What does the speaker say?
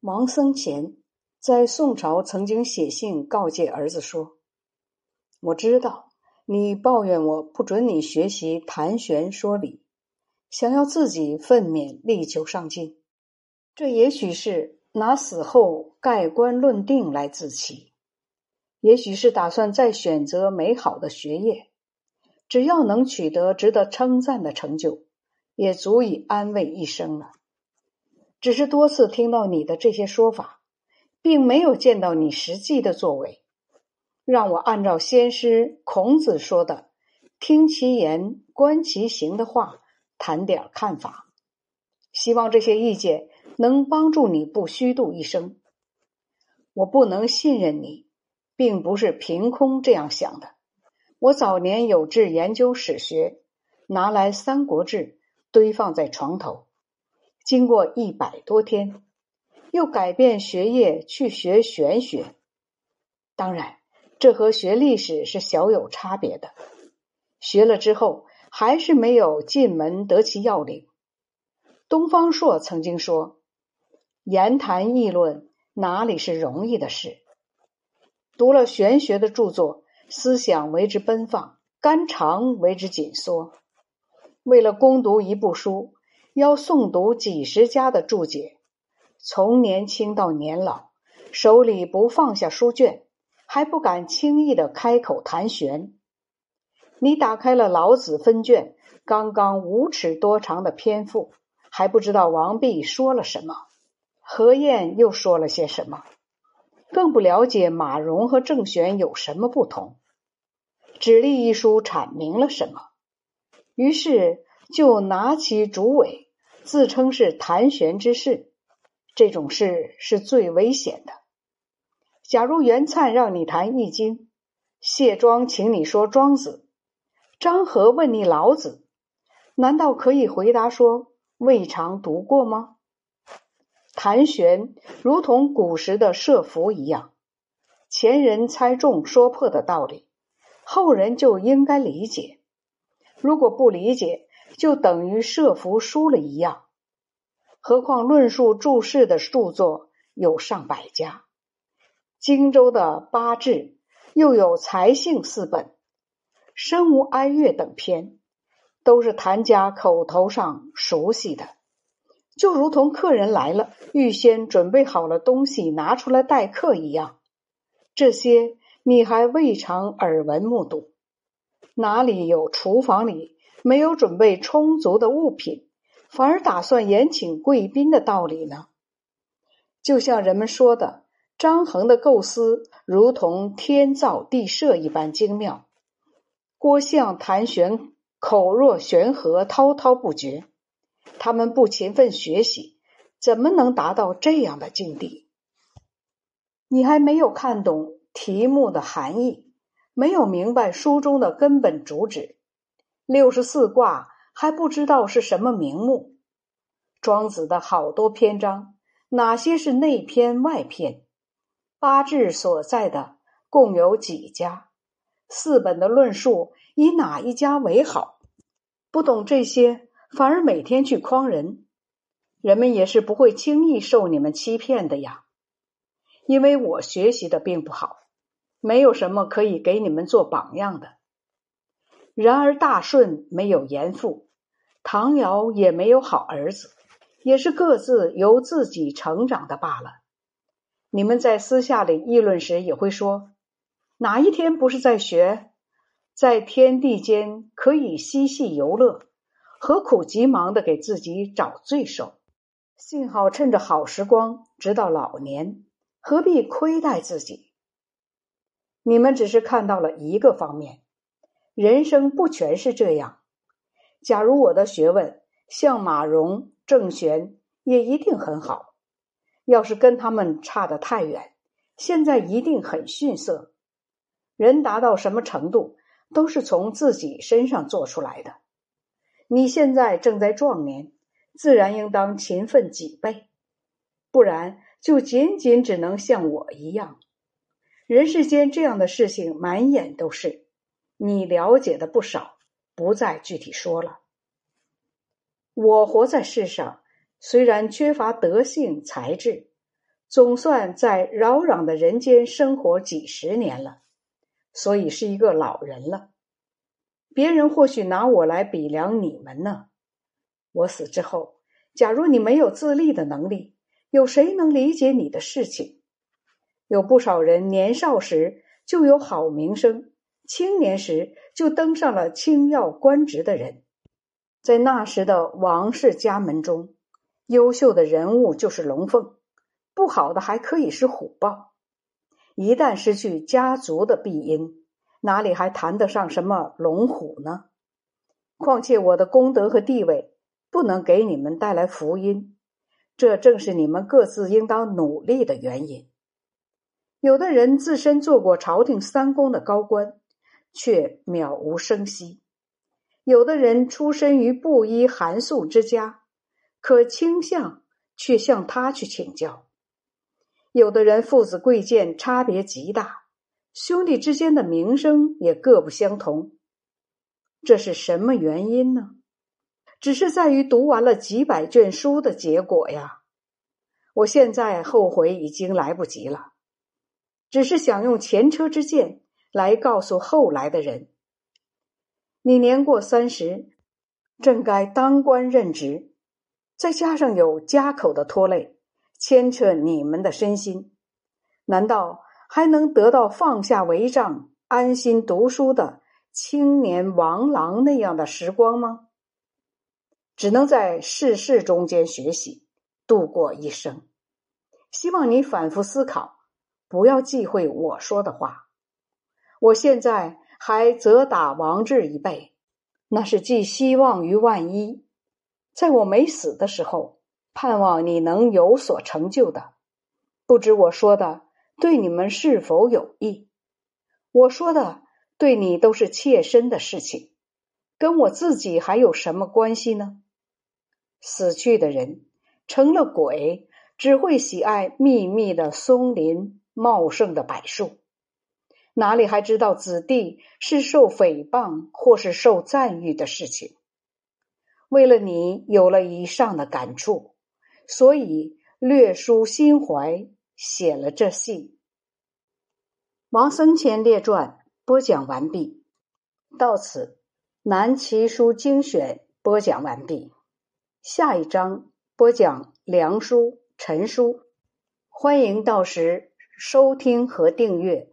王僧虔在宋朝曾经写信告诫儿子说：“我知道你抱怨我不准你学习谈玄说理，想要自己奋勉力求上进。这也许是拿死后盖棺论定来自欺，也许是打算再选择美好的学业。只要能取得值得称赞的成就，也足以安慰一生了。”只是多次听到你的这些说法，并没有见到你实际的作为，让我按照先师孔子说的“听其言，观其行”的话谈点看法。希望这些意见能帮助你不虚度一生。我不能信任你，并不是凭空这样想的。我早年有志研究史学，拿来《三国志》堆放在床头。经过一百多天，又改变学业去学玄学。当然，这和学历史是小有差别的。学了之后，还是没有进门得其要领。东方朔曾经说：“言谈议论哪里是容易的事？读了玄学的著作，思想为之奔放，肝肠为之紧缩。为了攻读一部书。”要诵读几十家的注解，从年轻到年老，手里不放下书卷，还不敢轻易的开口谈玄。你打开了老子分卷，刚刚五尺多长的篇幅，还不知道王弼说了什么，何晏又说了些什么，更不了解马融和郑玄有什么不同。指立一书阐明了什么，于是就拿起主委。自称是谈玄之士，这种事是最危险的。假如袁灿让你谈易经，谢庄请你说庄子，张和问你老子，难道可以回答说未尝读过吗？谈玄如同古时的射符一样，前人猜中说破的道理，后人就应该理解。如果不理解，就等于设伏输了一样，何况论述注释的著作有上百家，荆州的八志又有财性四本，身无哀乐等篇，都是谭家口头上熟悉的，就如同客人来了，预先准备好了东西拿出来待客一样。这些你还未尝耳闻目睹，哪里有厨房里？没有准备充足的物品，反而打算宴请贵宾的道理呢？就像人们说的，张衡的构思如同天造地设一般精妙，郭象谈玄口若悬河，滔滔不绝。他们不勤奋学习，怎么能达到这样的境地？你还没有看懂题目的含义，没有明白书中的根本主旨。六十四卦还不知道是什么名目，庄子的好多篇章，哪些是内篇外篇？八志所在的共有几家？四本的论述以哪一家为好？不懂这些，反而每天去诓人，人们也是不会轻易受你们欺骗的呀。因为我学习的并不好，没有什么可以给你们做榜样的。然而，大顺没有严父，唐尧也没有好儿子，也是各自由自己成长的罢了。你们在私下里议论时，也会说：哪一天不是在学？在天地间可以嬉戏游乐，何苦急忙的给自己找罪受？幸好趁着好时光，直到老年，何必亏待自己？你们只是看到了一个方面。人生不全是这样。假如我的学问像马融、郑玄，也一定很好。要是跟他们差得太远，现在一定很逊色。人达到什么程度，都是从自己身上做出来的。你现在正在壮年，自然应当勤奋几倍，不然就仅仅只能像我一样。人世间这样的事情满眼都是。你了解的不少，不再具体说了。我活在世上，虽然缺乏德性才智，总算在扰攘的人间生活几十年了，所以是一个老人了。别人或许拿我来比量你们呢。我死之后，假如你没有自立的能力，有谁能理解你的事情？有不少人年少时就有好名声，青年时就登上了轻要官职的人，在那时的王氏家门中，优秀的人物就是龙凤，不好的还可以是虎豹。一旦失去家族的庇荫，哪里还谈得上什么龙虎呢？况且我的功德和地位不能给你们带来福音，这正是你们各自应当努力的原因。有的人自身做过朝廷三公的高官，却渺无声息；有的人出身于布衣寒素之家，可倾向却向他去请教；有的人父子贵贱差别极大，兄弟之间的名声也各不相同。这是什么原因呢？只是在于读完了几百卷书的结果呀！我现在后悔已经来不及了。只是想用前车之鉴来告诉后来的人：你年过三十，正该当官任职，再加上有家口的拖累，牵扯你们的身心，难道还能得到放下帷帐、安心读书的青年王郎那样的时光吗？只能在世事中间学习，度过一生。希望你反复思考。不要忌讳我说的话。我现在还责打王志一辈，那是寄希望于万一。在我没死的时候，盼望你能有所成就的。不知我说的对你们是否有益？我说的对你都是切身的事情，跟我自己还有什么关系呢？死去的人成了鬼，只会喜爱密密的松林。茂盛的柏树，哪里还知道子弟是受诽谤或是受赞誉的事情？为了你有了以上的感触，所以略抒心怀，写了这信。王僧谦列传播讲完毕，到此南齐书精选播讲完毕。下一章播讲梁书、陈书，欢迎到时。收听和订阅。